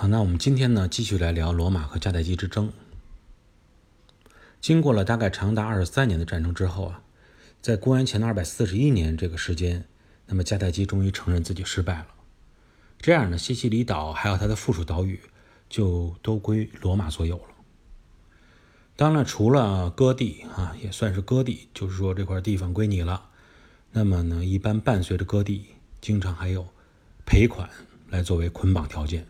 好，那我们今天呢，继续来聊罗马和迦太基之争。经过了大概长达二十三年的战争之后啊，在公元前的二百四十一年这个时间，那么迦太基终于承认自己失败了。这样呢，西西里岛还有它的附属岛屿就都归罗马所有了。当然，除了割地啊，也算是割地，就是说这块地方归你了。那么呢，一般伴随着割地，经常还有赔款来作为捆绑条件。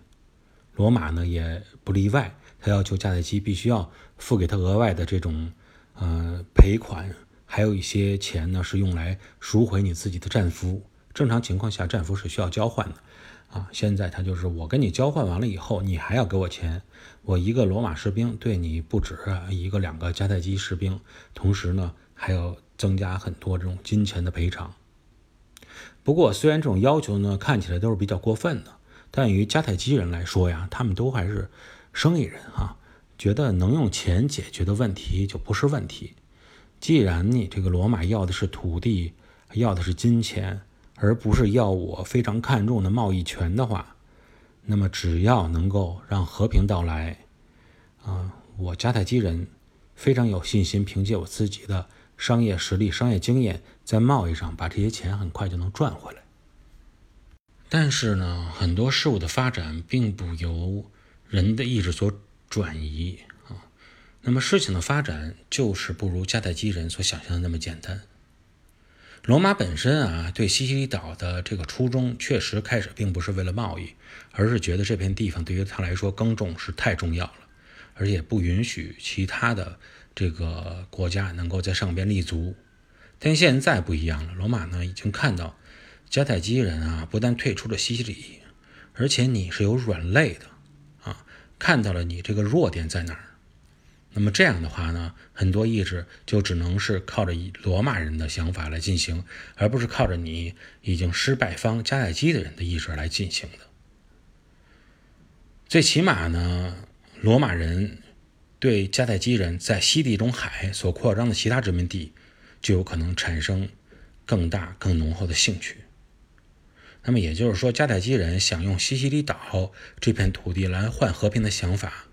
罗马呢也不例外，他要求迦太基必须要付给他额外的这种呃赔款，还有一些钱呢是用来赎回你自己的战俘。正常情况下，战俘是需要交换的啊。现在他就是我跟你交换完了以后，你还要给我钱。我一个罗马士兵对你不止一个两个迦太基士兵，同时呢还要增加很多这种金钱的赔偿。不过，虽然这种要求呢看起来都是比较过分的。但于迦太基人来说呀，他们都还是生意人哈，觉得能用钱解决的问题就不是问题。既然你这个罗马要的是土地，要的是金钱，而不是要我非常看重的贸易权的话，那么只要能够让和平到来，啊，我迦太基人非常有信心，凭借我自己的商业实力、商业经验，在贸易上把这些钱很快就能赚回来。但是呢，很多事物的发展并不由人的意志所转移啊。那么事情的发展就是不如迦太基人所想象的那么简单。罗马本身啊，对西西里岛的这个初衷确实开始并不是为了贸易，而是觉得这片地方对于他来说耕种是太重要了，而且不允许其他的这个国家能够在上边立足。但现在不一样了，罗马呢已经看到。迦太基人啊，不但退出了西西里，而且你是有软肋的啊，看到了你这个弱点在哪儿。那么这样的话呢，很多意志就只能是靠着罗马人的想法来进行，而不是靠着你已经失败方迦太基的人的意志来进行的。最起码呢，罗马人对迦太基人在西地中海所扩张的其他殖民地，就有可能产生更大、更浓厚的兴趣。那么也就是说，迦太基人想用西西里岛这片土地来换和平的想法，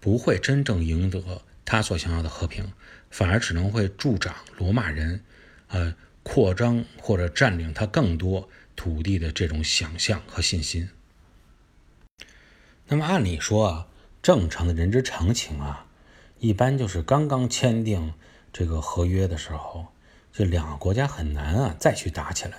不会真正赢得他所想要的和平，反而只能会助长罗马人，呃，扩张或者占领他更多土地的这种想象和信心。那么按理说啊，正常的人之常情啊，一般就是刚刚签订这个合约的时候，这两个国家很难啊再去打起来。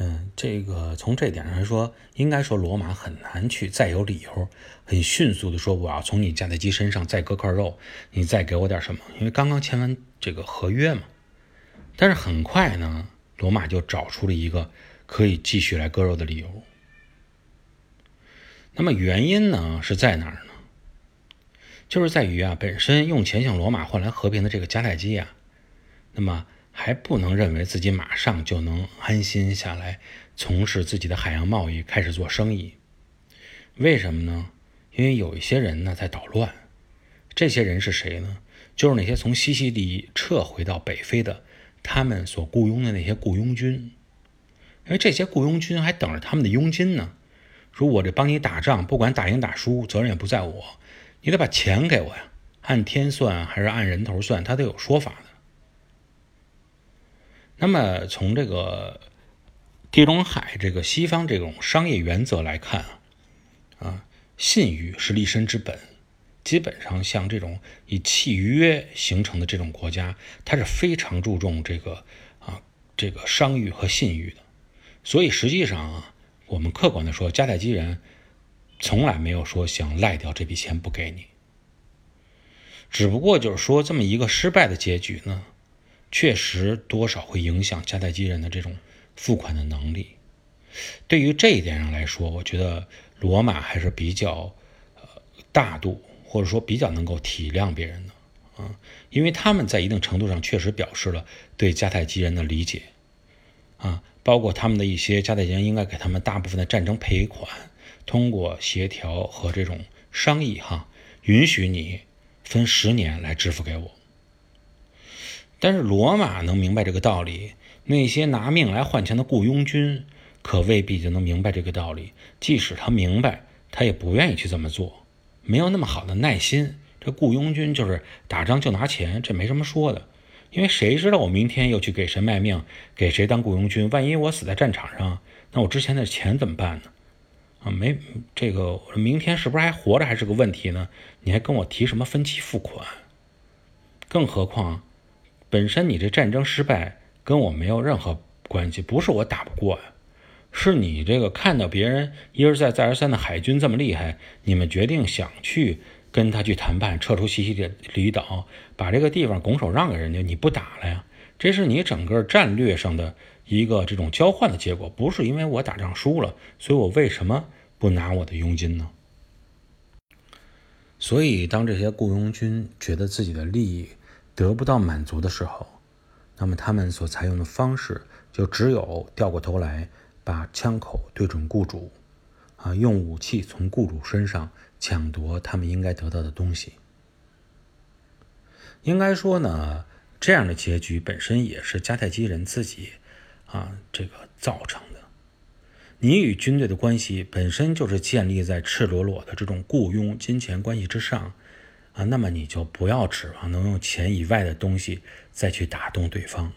嗯，这个从这点上来说，应该说罗马很难去再有理由，很迅速的说我要从你迦太基身上再割块肉，你再给我点什么？因为刚刚签完这个合约嘛。但是很快呢，罗马就找出了一个可以继续来割肉的理由。那么原因呢是在哪儿呢？就是在于啊，本身用钱向罗马换来和平的这个迦太基啊，那么。还不能认为自己马上就能安心下来，从事自己的海洋贸易，开始做生意。为什么呢？因为有一些人呢在捣乱。这些人是谁呢？就是那些从西西里撤回到北非的，他们所雇佣的那些雇佣军。因为这些雇佣军还等着他们的佣金呢。说我这帮你打仗，不管打赢打输，责任也不在我，你得把钱给我呀。按天算还是按人头算，他都有说法的。那么从这个地中海这个西方这种商业原则来看啊，啊，信誉是立身之本。基本上像这种以契约形成的这种国家，它是非常注重这个啊这个商誉和信誉的。所以实际上啊，我们客观的说，迦太基人从来没有说想赖掉这笔钱不给你，只不过就是说这么一个失败的结局呢。确实多少会影响迦太基人的这种付款的能力。对于这一点上来说，我觉得罗马还是比较呃大度，或者说比较能够体谅别人的啊，因为他们在一定程度上确实表示了对迦太基人的理解啊，包括他们的一些迦太基人应该给他们大部分的战争赔款，通过协调和这种商议哈，允许你分十年来支付给我。但是罗马能明白这个道理，那些拿命来换钱的雇佣军可未必就能明白这个道理。即使他明白他也不愿意去这么做，没有那么好的耐心。这雇佣军就是打仗就拿钱，这没什么说的。因为谁知道我明天又去给谁卖命，给谁当雇佣军？万一我死在战场上，那我之前的钱怎么办呢？啊，没这个，明天是不是还活着还是个问题呢？你还跟我提什么分期付款？更何况，本身你这战争失败跟我没有任何关系，不是我打不过呀，是你这个看到别人一而再再而三的海军这么厉害，你们决定想去。跟他去谈判，撤出西西里岛，把这个地方拱手让给人家，你不打了呀？这是你整个战略上的一个这种交换的结果，不是因为我打仗输了，所以我为什么不拿我的佣金呢？所以，当这些雇佣军觉得自己的利益得不到满足的时候，那么他们所采用的方式就只有掉过头来，把枪口对准雇主，啊，用武器从雇主身上。抢夺他们应该得到的东西。应该说呢，这样的结局本身也是迦太基人自己啊这个造成的。你与军队的关系本身就是建立在赤裸裸的这种雇佣金钱关系之上啊，那么你就不要指望能用钱以外的东西再去打动对方。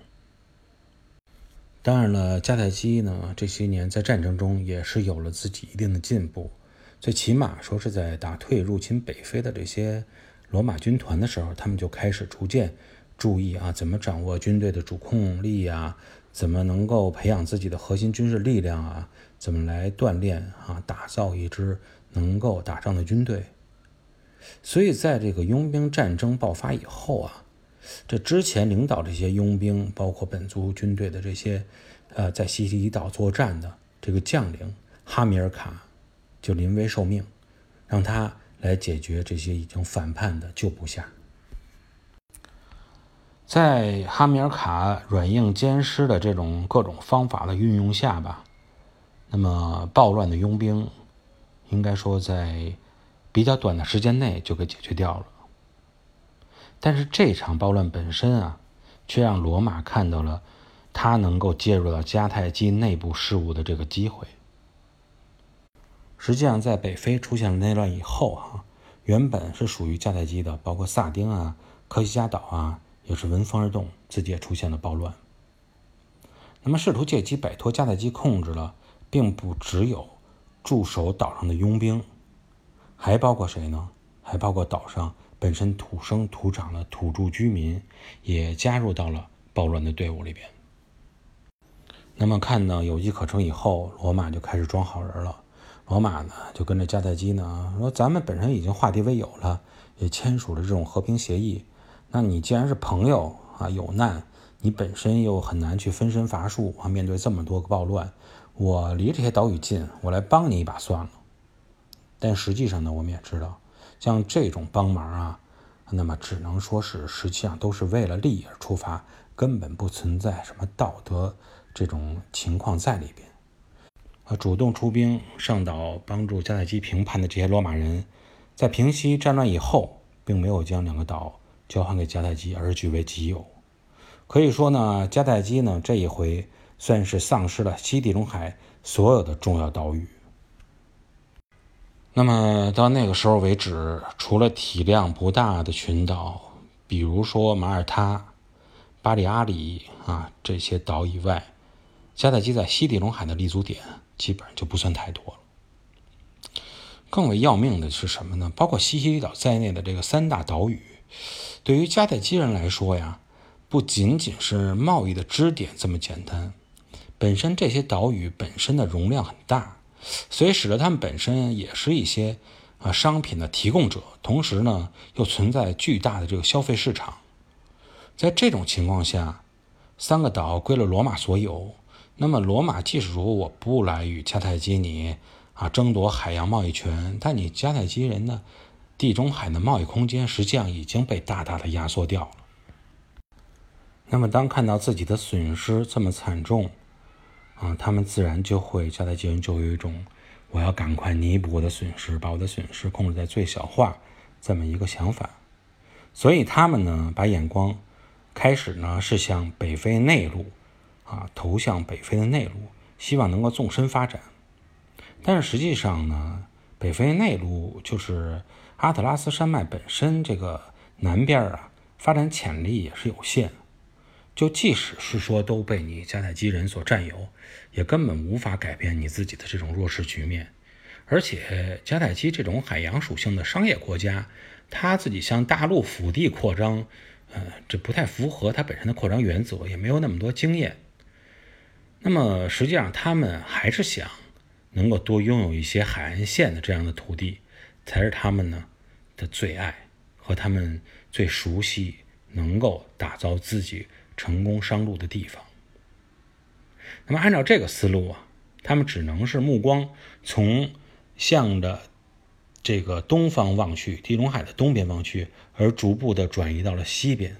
当然了，迦太基呢这些年在战争中也是有了自己一定的进步。最起码说是在打退入侵北非的这些罗马军团的时候，他们就开始逐渐注意啊，怎么掌握军队的主控力啊，怎么能够培养自己的核心军事力量啊，怎么来锻炼啊，打造一支能够打仗的军队。所以在这个佣兵战争爆发以后啊，这之前领导这些佣兵，包括本族军队的这些呃在西西里岛作战的这个将领哈米尔卡。就临危受命，让他来解决这些已经反叛的旧部下。在哈米尔卡软硬兼施的这种各种方法的运用下吧，那么暴乱的佣兵，应该说在比较短的时间内就给解决掉了。但是这场暴乱本身啊，却让罗马看到了他能够介入到迦太基内部事务的这个机会。实际上，在北非出现了内乱以后，啊，原本是属于迦太基的，包括萨丁啊、科西嘉岛啊，也是闻风而动，自己也出现了暴乱。那么，试图借机摆脱迦太基控制了，并不只有驻守岛上的佣兵，还包括谁呢？还包括岛上本身土生土长的土著居民，也加入到了暴乱的队伍里边。那么，看到有机可乘以后，罗马就开始装好人了。罗马呢，就跟着迦太基呢说：“咱们本身已经化敌为友了，也签署了这种和平协议。那你既然是朋友啊，有难，你本身又很难去分身乏术啊，面对这么多个暴乱，我离这些岛屿近，我来帮你一把算了。但实际上呢，我们也知道，像这种帮忙啊，那么只能说是实际上都是为了利益而出发，根本不存在什么道德这种情况在里边。”主动出兵上岛帮助迦太基平叛的这些罗马人，在平息战乱以后，并没有将两个岛交还给迦太基，而是据为己有。可以说呢，迦太基呢这一回算是丧失了西地中海所有的重要岛屿。那么到那个时候为止，除了体量不大的群岛，比如说马耳他、巴里阿里啊这些岛以外，迦太基在西地中海的立足点。基本上就不算太多了。更为要命的是什么呢？包括西西里岛在内的这个三大岛屿，对于迦太基人来说呀，不仅仅是贸易的支点这么简单。本身这些岛屿本身的容量很大，所以使得他们本身也是一些啊商品的提供者，同时呢又存在巨大的这个消费市场。在这种情况下，三个岛归了罗马所有。那么，罗马即使如果我不来与迦太基尼啊争夺海洋贸易权，但你迦太基人的地中海的贸易空间实际上已经被大大的压缩掉了。那么，当看到自己的损失这么惨重，啊，他们自然就会迦太基人就有一种我要赶快弥补我的损失，把我的损失控制在最小化这么一个想法。所以，他们呢把眼光开始呢是向北非内陆。啊，投向北非的内陆，希望能够纵深发展。但是实际上呢，北非内陆就是阿特拉斯山脉本身这个南边啊，发展潜力也是有限。就即使是说都被你迦太基人所占有，也根本无法改变你自己的这种弱势局面。而且迦太基这种海洋属性的商业国家，他自己向大陆腹地扩张，呃，这不太符合他本身的扩张原则，也没有那么多经验。那么实际上他们还是想能够多拥有一些海岸线的这样的土地，才是他们呢的最爱和他们最熟悉，能够打造自己。成功商路的地方。那么，按照这个思路啊，他们只能是目光从向着这个东方望去，地中海的东边望去，而逐步的转移到了西边。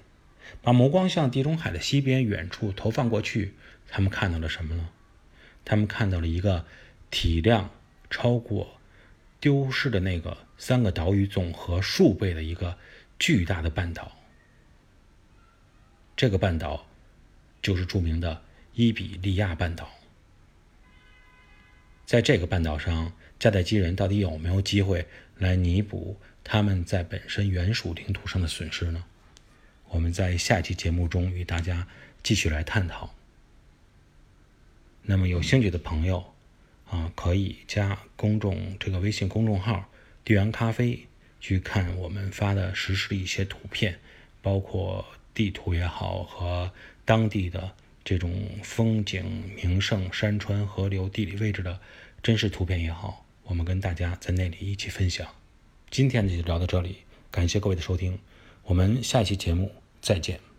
把目光向地中海的西边远处投放过去，他们看到了什么呢？他们看到了一个体量超过丢失的那个三个岛屿总和数倍的一个巨大的半岛。这个半岛就是著名的伊比利亚半岛。在这个半岛上，迦太基人到底有没有机会来弥补他们在本身原属领土上的损失呢？我们在下期节目中与大家继续来探讨。那么有兴趣的朋友啊，可以加公众这个微信公众号“地缘咖啡”去看我们发的实时的一些图片，包括。地图也好，和当地的这种风景名胜、山川、河流、地理位置的真实图片也好，我们跟大家在那里一起分享。今天就聊到这里，感谢各位的收听，我们下一期节目再见。